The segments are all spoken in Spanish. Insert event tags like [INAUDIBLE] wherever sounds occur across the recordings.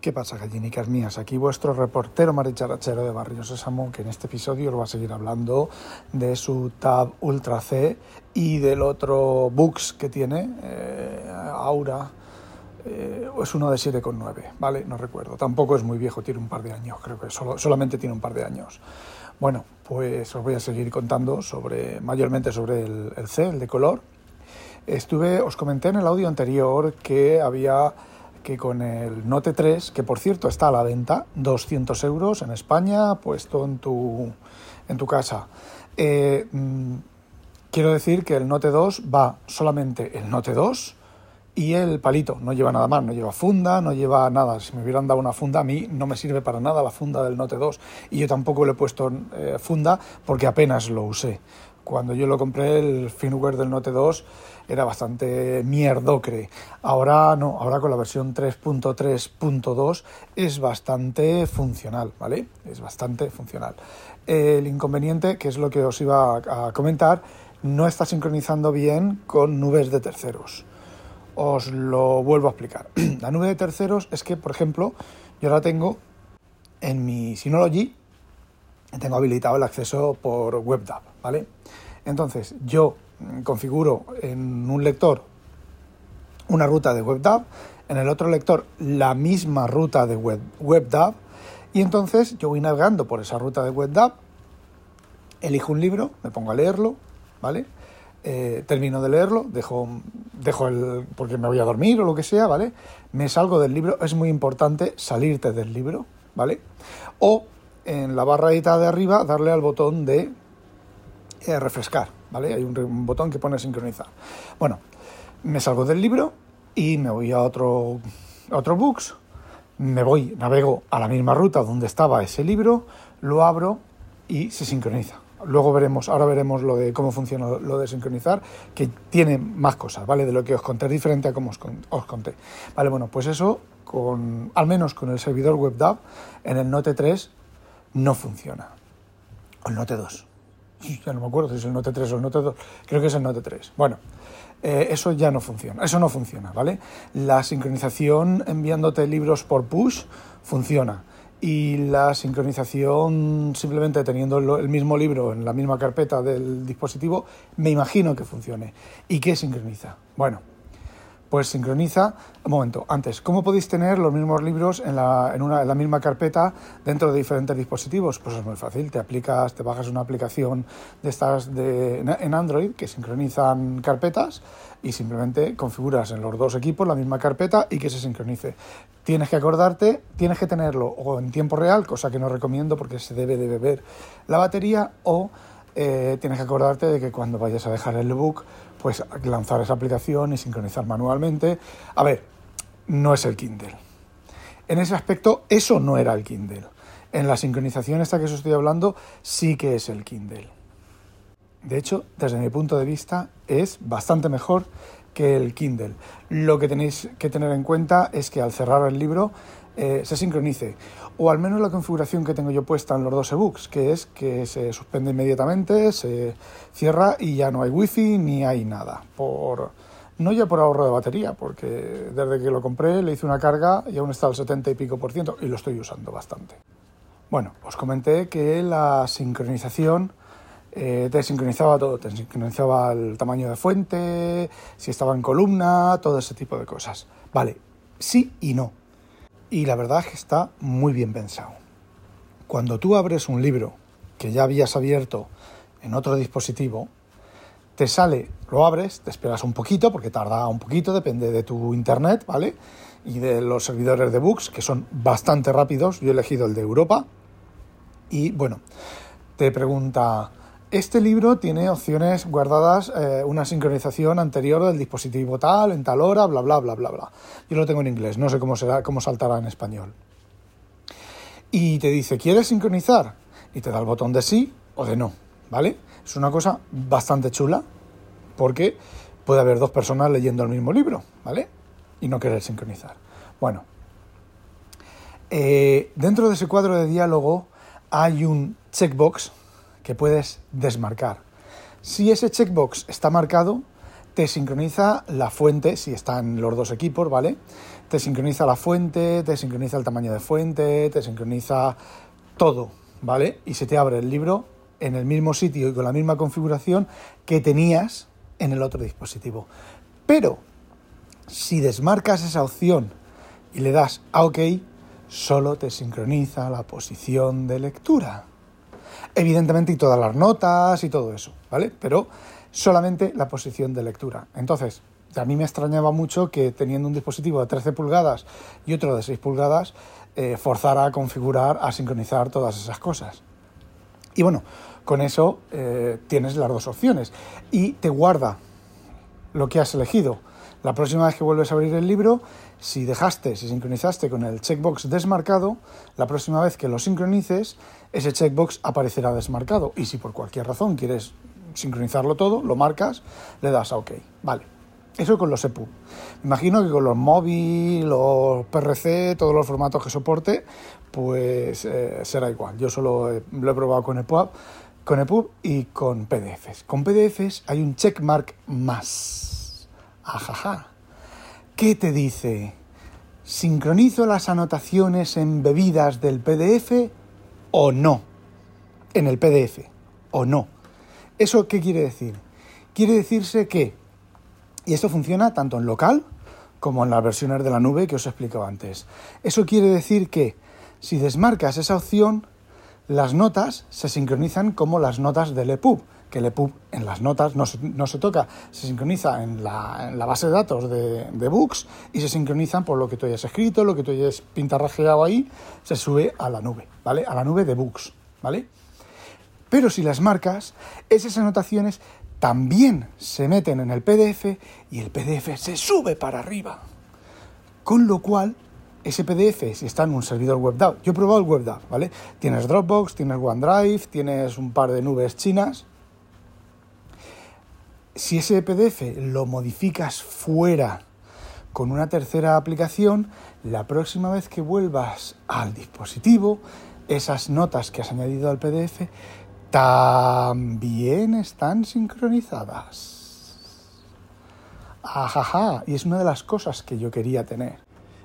¿Qué pasa, gallinicas mías? Aquí vuestro reportero maricharachero de Barrio Sésamo, que en este episodio os va a seguir hablando de su Tab Ultra C y del otro Books que tiene, eh, Aura, eh, es uno de 7,9, ¿vale? No recuerdo. Tampoco es muy viejo, tiene un par de años, creo que solamente tiene un par de años. Bueno, pues os voy a seguir contando sobre, mayormente sobre el, el C, el de color. Estuve, os comenté en el audio anterior que había que con el Note 3, que por cierto está a la venta, 200 euros en España, puesto en tu, en tu casa. Eh, mm, quiero decir que el Note 2 va solamente el Note 2 y el palito, no lleva nada más, no lleva funda, no lleva nada. Si me hubieran dado una funda, a mí no me sirve para nada la funda del Note 2 y yo tampoco le he puesto eh, funda porque apenas lo usé. Cuando yo lo compré, el firmware del Note 2 era bastante mierdocre. Ahora no, ahora con la versión 3.3.2 es bastante funcional, ¿vale? Es bastante funcional. El inconveniente, que es lo que os iba a comentar, no está sincronizando bien con nubes de terceros. Os lo vuelvo a explicar. [CLEARS THROAT] La nube de terceros es que, por ejemplo, yo ahora tengo en mi Synology, tengo habilitado el acceso por WebDAV, ¿vale? Entonces, yo configuro en un lector una ruta de WebDAV, en el otro lector la misma ruta de web, WebDAV, y entonces yo voy navegando por esa ruta de WebDAV, elijo un libro, me pongo a leerlo, ¿vale? Eh, termino de leerlo, dejo, dejo el. porque me voy a dormir o lo que sea, ¿vale? Me salgo del libro, es muy importante salirte del libro, ¿vale? O en la barradita de arriba darle al botón de eh, refrescar, ¿vale? Hay un, botón que pone sincronizar. Bueno, me salgo del libro y me voy a otro, otro books, me voy, navego a la misma ruta donde estaba ese libro, lo abro y se sincroniza. Luego veremos, ahora veremos lo de cómo funciona lo de sincronizar, que tiene más cosas, ¿vale? De lo que os conté, diferente a como os, os conté. Vale, bueno, pues eso, con, al menos con el servidor WebDAV, en el Note 3 no funciona. O el Note 2 ya no me acuerdo si es el Note 3 o el Note 2, creo que es el Note 3. Bueno, eh, eso ya no funciona, eso no funciona, ¿vale? La sincronización enviándote libros por push funciona y la sincronización simplemente teniendo el mismo libro en la misma carpeta del dispositivo, me imagino que funcione. ¿Y qué sincroniza? Bueno, pues sincroniza. Un momento, antes, ¿cómo podéis tener los mismos libros en la, en, una, en la misma carpeta dentro de diferentes dispositivos? Pues es muy fácil, te aplicas, te bajas una aplicación de estas de, en Android que sincronizan carpetas y simplemente configuras en los dos equipos la misma carpeta y que se sincronice. Tienes que acordarte, tienes que tenerlo o en tiempo real, cosa que no recomiendo porque se debe de beber la batería, o eh, tienes que acordarte de que cuando vayas a dejar el ebook, pues lanzar esa aplicación y sincronizar manualmente. A ver, no es el Kindle. En ese aspecto, eso no era el Kindle. En la sincronización esta que os estoy hablando, sí que es el Kindle. De hecho, desde mi punto de vista, es bastante mejor que el Kindle. Lo que tenéis que tener en cuenta es que al cerrar el libro eh, se sincronice, o al menos la configuración que tengo yo puesta en los dos ebooks, que es que se suspende inmediatamente, se cierra y ya no hay wifi ni hay nada. Por, no ya por ahorro de batería, porque desde que lo compré le hice una carga y aún está al 70 y pico por ciento y lo estoy usando bastante. Bueno, os comenté que la sincronización eh, te sincronizaba todo, te sincronizaba el tamaño de fuente, si estaba en columna, todo ese tipo de cosas. Vale, sí y no y la verdad es que está muy bien pensado. Cuando tú abres un libro que ya habías abierto en otro dispositivo, te sale, lo abres, te esperas un poquito, porque tarda un poquito, depende de tu internet, ¿vale? Y de los servidores de books, que son bastante rápidos. Yo he elegido el de Europa. Y bueno, te pregunta, este libro tiene opciones guardadas, eh, una sincronización anterior del dispositivo tal, en tal hora, bla, bla, bla, bla, bla. Yo lo tengo en inglés, no sé cómo, será, cómo saltará en español. Y te dice, ¿quieres sincronizar? Y te da el botón de sí o de no, ¿vale? Es una cosa bastante chula porque puede haber dos personas leyendo el mismo libro, ¿vale? Y no querer sincronizar. Bueno, eh, dentro de ese cuadro de diálogo hay un checkbox puedes desmarcar. Si ese checkbox está marcado, te sincroniza la fuente, si están los dos equipos, ¿vale? Te sincroniza la fuente, te sincroniza el tamaño de fuente, te sincroniza todo, ¿vale? Y se te abre el libro en el mismo sitio y con la misma configuración que tenías en el otro dispositivo. Pero si desmarcas esa opción y le das a OK, solo te sincroniza la posición de lectura. Evidentemente y todas las notas y todo eso, ¿vale? Pero solamente la posición de lectura. Entonces, a mí me extrañaba mucho que teniendo un dispositivo de 13 pulgadas y otro de 6 pulgadas, eh, forzara a configurar, a sincronizar todas esas cosas. Y bueno, con eso eh, tienes las dos opciones y te guarda lo que has elegido. La próxima vez que vuelves a abrir el libro, si dejaste, si sincronizaste con el checkbox desmarcado, la próxima vez que lo sincronices, ese checkbox aparecerá desmarcado. Y si por cualquier razón quieres sincronizarlo todo, lo marcas, le das a OK. Vale. Eso con los EPUB. Imagino que con los móvil, los PRC, todos los formatos que soporte, pues eh, será igual. Yo solo lo he probado con EPUB, con EPUB y con PDFs. Con PDFs hay un checkmark más. Ajaja. ¿Qué te dice? ¿Sincronizo las anotaciones embebidas del PDF o no? En el PDF o no. ¿Eso qué quiere decir? Quiere decirse que, y esto funciona tanto en local como en las versiones de la nube que os he explicado antes, eso quiere decir que si desmarcas esa opción, las notas se sincronizan como las notas del EPUB, que el EPUB en las notas no se, toca, se sincroniza en la, base de datos de, de, Books y se sincronizan por lo que tú hayas escrito, lo que tú hayas pintarrajeado ahí, se sube a la nube, ¿vale? A la nube de Books, ¿vale? Pero si las marcas, esas anotaciones también se meten en el PDF y el PDF se sube para arriba. Con lo cual ese PDF, si está en un servidor WebDAV, yo he probado el WebDAV, ¿vale? Tienes Dropbox, tienes OneDrive, tienes un par de nubes chinas. Si ese PDF lo modificas fuera con una tercera aplicación, la próxima vez que vuelvas al dispositivo, esas notas que has añadido al PDF también están sincronizadas. Ajaja, y es una de las cosas que yo quería tener.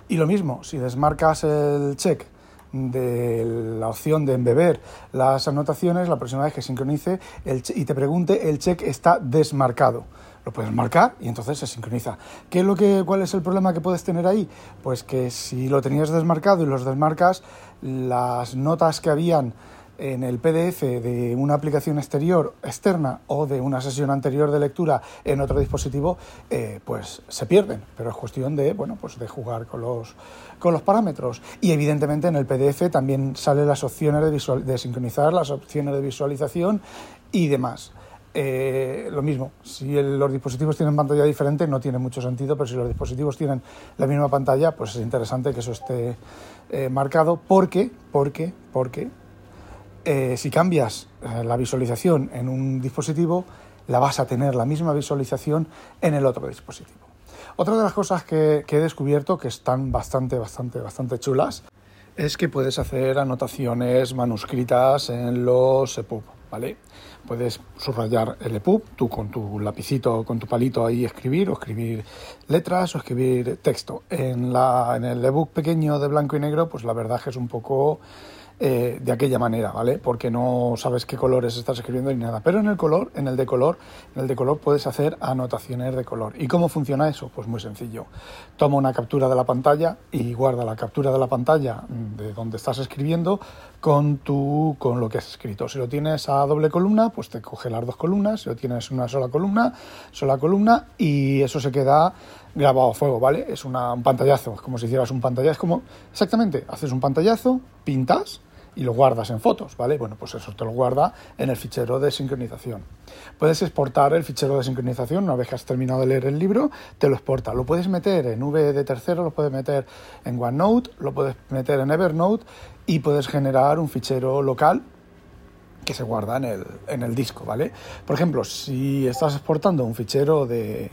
Y lo mismo, si desmarcas el check de la opción de embeber las anotaciones, la próxima vez que sincronice el y te pregunte, el check está desmarcado. Lo puedes marcar y entonces se sincroniza. ¿Qué es lo que, ¿Cuál es el problema que puedes tener ahí? Pues que si lo tenías desmarcado y los desmarcas, las notas que habían en el PDF de una aplicación exterior externa o de una sesión anterior de lectura en otro dispositivo, eh, pues se pierden. Pero es cuestión de, bueno, pues de jugar con los, con los parámetros. Y evidentemente en el PDF también salen las opciones de, de sincronizar, las opciones de visualización y demás. Eh, lo mismo, si los dispositivos tienen pantalla diferente no tiene mucho sentido, pero si los dispositivos tienen la misma pantalla, pues es interesante que eso esté eh, marcado porque, porque, porque eh, si cambias eh, la visualización en un dispositivo, la vas a tener la misma visualización en el otro dispositivo. Otra de las cosas que, he descubierto que están bastante, bastante, bastante chulas es que puedes hacer anotaciones manuscritas en los EPUB, ¿vale? Puedes subrayar el EPUB, tú con tu lapicito, con tu palito ahí escribir, o escribir letras, o escribir texto. En, el EBOOK pequeño de blanco y negro, pues la verdad es que es un poco eh, de aquella manera, ¿vale? Porque no sabes qué colores estás escribiendo ni nada. Pero en el color, en el de color, en el de color puedes hacer anotaciones de color. ¿Y cómo funciona eso? Pues muy sencillo. Toma una captura de la pantalla y guarda la captura de la pantalla de donde estás escribiendo con tu con lo que has escrito. Si lo tienes a doble columna, pues te coge las dos columnas. Si lo tienes una sola columna, sola columna y eso se queda grabado a fuego, ¿vale? Es una, un pantallazo, es como si hicieras un pantallazo, es como exactamente, haces un pantallazo, pintas y lo guardas en fotos, ¿vale? Bueno, pues eso te lo guarda en el fichero de sincronización. Puedes exportar el fichero de sincronización una vez que has terminado de leer el libro, te lo exporta. Lo puedes meter en V de tercero, lo puedes meter en OneNote, lo puedes meter en Evernote y puedes generar un fichero local que se guarda en el, en el disco, ¿vale? Por ejemplo, si estás exportando un fichero de,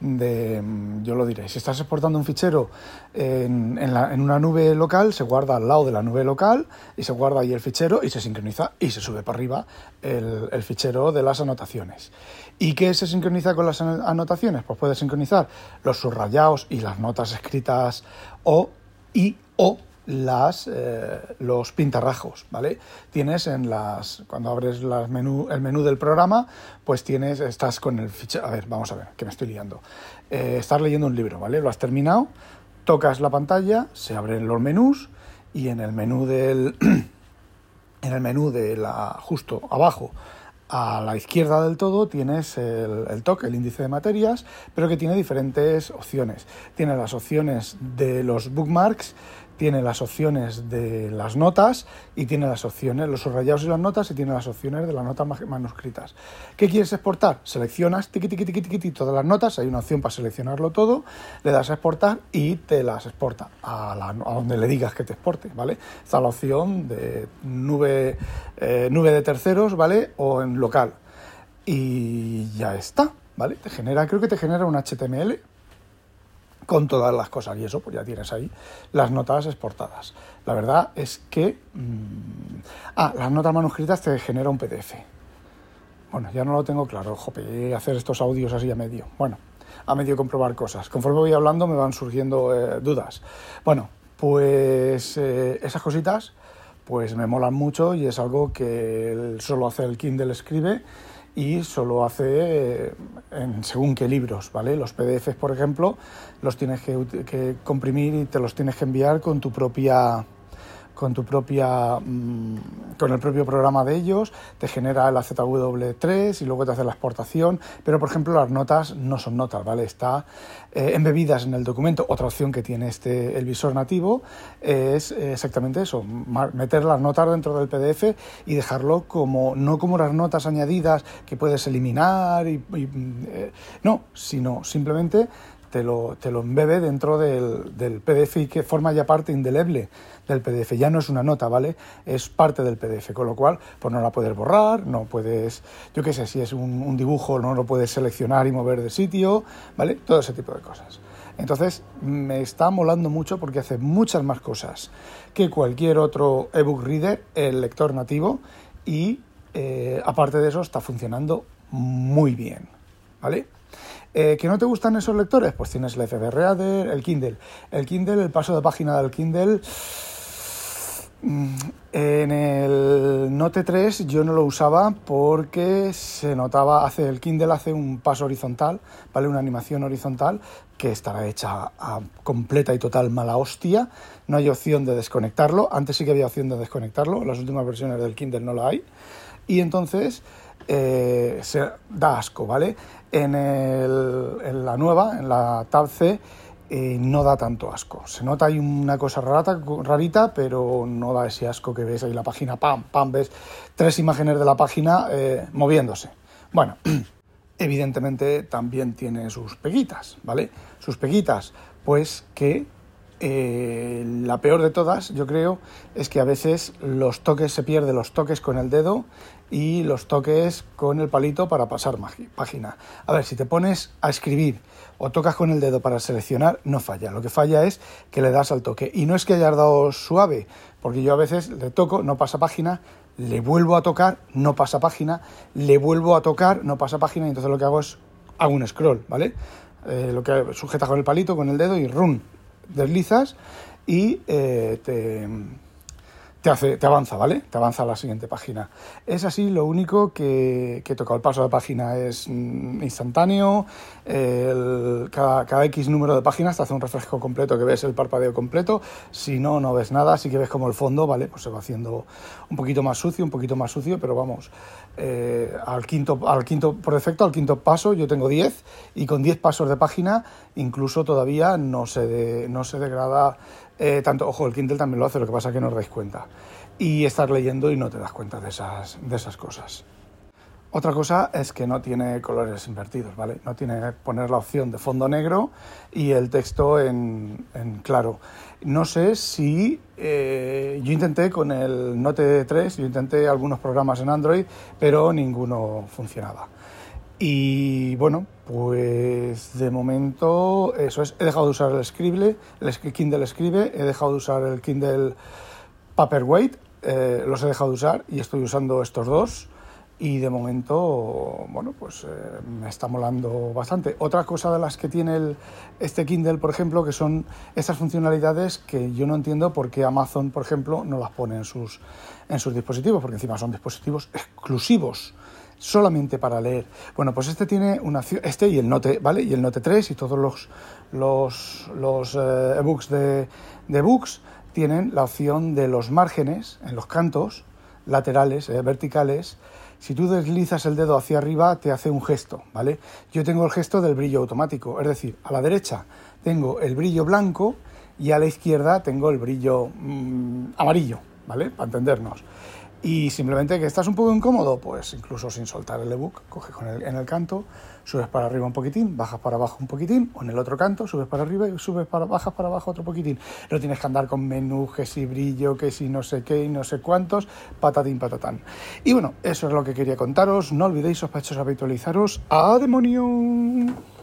de, yo lo diré, si estás exportando un fichero en, una nube local, se guarda al lado de la nube local y se guarda ahí el fichero y se sincroniza y se sube para arriba el, el fichero de las anotaciones. ¿Y qué se sincroniza con las anotaciones? Pues puedes sincronizar los subrayados y las notas escritas o y o las, eh, los pintarrajos, ¿vale? Tienes en las, cuando abres menú, el menú del programa, pues tienes, estás con el fichero, a ver, vamos a ver, que me estoy liando. Eh, estás leyendo un libro, ¿vale? Lo has terminado, tocas la pantalla, se abren los menús y en el menú del, [CLEARS THROAT] en el menú de la, justo abajo, a la izquierda del todo tienes el, el, TOC, el índice de materias, pero que tiene diferentes opciones. Tiene las opciones de los bookmarks, tiene las opciones de las notas y tiene las opciones, los subrayados y las notas y tiene las opciones de las notas manuscritas. ¿Qué quieres exportar? Seleccionas tiqui, todas las notas, hay una opción para seleccionarlo todo, le das a exportar y te las exporta a donde le digas que te exporte, ¿vale? Está la opción de nube, eh, nube de terceros, ¿vale? O en local. Y ya está, ¿vale? Te genera, creo que te genera un HTML con todas las cosas y eso, pues ya tienes ahí las notas exportadas. La verdad es que... Mmm... ah, las notas manuscritas te genera un PDF. Bueno, ya no lo tengo claro, jope, hacer estos audios así a medio. Bueno, a medio comprobar cosas. Conforme voy hablando me van surgiendo eh, dudas. Bueno, pues eh, esas cositas pues me molan mucho y es algo que solo hace el Kindle escribe y solo hace eh, en según qué libros, ¿vale? Los PDFs, por ejemplo, los tienes que, que comprimir y te los tienes que enviar con tu propia con tu propia mm, con el propio programa de ellos, te genera el AZW3 y luego te hace la exportación, pero por ejemplo las notas no son notas, ¿vale? Está eh, embebidas en el documento. Otra opción que tiene este el visor nativo es exactamente eso, meter las notas dentro del PDF y dejarlo como no como las notas añadidas que puedes eliminar y, eh, no, sino simplemente te lo, te lo embebe dentro del, PDF y que forma ya parte indeleble del PDF. Ya no es una nota, ¿vale? Es parte del PDF, con lo cual pues no la puedes borrar, no puedes, yo qué sé, si es un, un dibujo no lo puedes seleccionar y mover de sitio, ¿vale? Todo ese tipo de cosas. Entonces me está molando mucho porque hace muchas más cosas que cualquier otro ebook reader, el lector nativo, y eh, aparte de eso está funcionando muy bien, ¿vale? Eh, ¿Que no te gustan esos lectores? Pues tienes el FB Reader, el Kindle. El Kindle, el paso de página del Kindle. Mm, en el Note 3 yo no lo usaba porque se notaba, hace el Kindle hace un paso horizontal, ¿vale? Una animación horizontal que estará hecha a completa y total mala hostia. No hay opción de desconectarlo. Antes sí que había opción de desconectarlo. Las últimas versiones del Kindle no la hay. Y entonces eh, se da asco, ¿vale? En, la nueva, en la Tab C, eh, no da tanto asco. Se nota ahí una cosa rarita, pero no da ese asco que ves ahí la página, pam, pam, ves tres imágenes de la página eh, moviéndose. Bueno, [CLEARS THROAT] evidentemente también tiene sus peguitas, ¿vale? Sus peguitas, pues que la peor de todas, yo creo, es que a veces los toques se pierden, los toques con el dedo y los toques con el palito para pasar página. A ver, si te pones a escribir o tocas con el dedo para seleccionar, no falla. Lo que falla es que le das al toque. Y no es que hayas dado suave, porque yo a veces le toco, no pasa página, le vuelvo a tocar, no pasa página, le vuelvo a tocar, no pasa página, y entonces lo que hago es hago un scroll, ¿vale? Eh, lo que sujetas con el palito, con el dedo y run, deslizas y eh, te te, avanza, ¿vale? Te avanza a la siguiente página. Es así, lo único que, que toca el paso de página es mm, instantáneo, cada, X número de páginas te hace un refresco completo que ves el parpadeo completo, si no, no ves nada, sí que ves como el fondo, ¿vale? Pues se va haciendo un poquito más sucio, un poquito más sucio, pero vamos, eh, al, quinto, al quinto, por defecto, al quinto paso yo tengo 10 y con 10 pasos de página incluso todavía no se, no se degrada Eh, tanto, ojo, el Kindle también lo hace, lo que pasa es que no os dais cuenta. Y estás leyendo y no te das cuenta de esas, de esas cosas. Otra cosa es que no tiene colores invertidos, ¿vale? No tiene poner la opción de fondo negro y el texto en, claro. No sé si eh, yo intenté con el Note 3, yo intenté algunos programas en Android, pero ninguno funcionaba. Y bueno, pues de momento eso es, he dejado de usar el Scribble, el Kindle Escribe, he dejado de usar el Kindle Paperweight, eh, los he dejado de usar y estoy usando estos dos y de momento, bueno, pues eh, me está molando bastante. Otra cosa de las que tiene el, este Kindle, por ejemplo, que son estas funcionalidades que yo no entiendo por qué Amazon, por ejemplo, no las pone en sus, en sus dispositivos, porque encima son dispositivos exclusivos solamente para leer. Bueno, pues este tiene una este y el Note, ¿vale? Y el Note 3 y todos los los, los eh, ebooks de, de books tienen la opción de los márgenes en los cantos laterales, eh, verticales, si tú deslizas el dedo hacia arriba, te hace un gesto, ¿vale? Yo tengo el gesto del brillo automático, es decir, a la derecha tengo el brillo blanco y a la izquierda tengo el brillo mm, amarillo, ¿vale? Para entendernos. Y simplemente que estás un poco incómodo, pues incluso sin soltar el ebook, coges con el, en el canto, subes para arriba un poquitín, bajas para abajo un poquitín, o en el otro canto, subes para arriba y subes para bajas para abajo otro poquitín. No tienes que andar con menú, que si brillo, que si no sé qué y no sé cuántos, patatín patatán. Y bueno, eso es lo que quería contaros. No olvidéis, sospechosos, habitualizaros. ¡A demonio!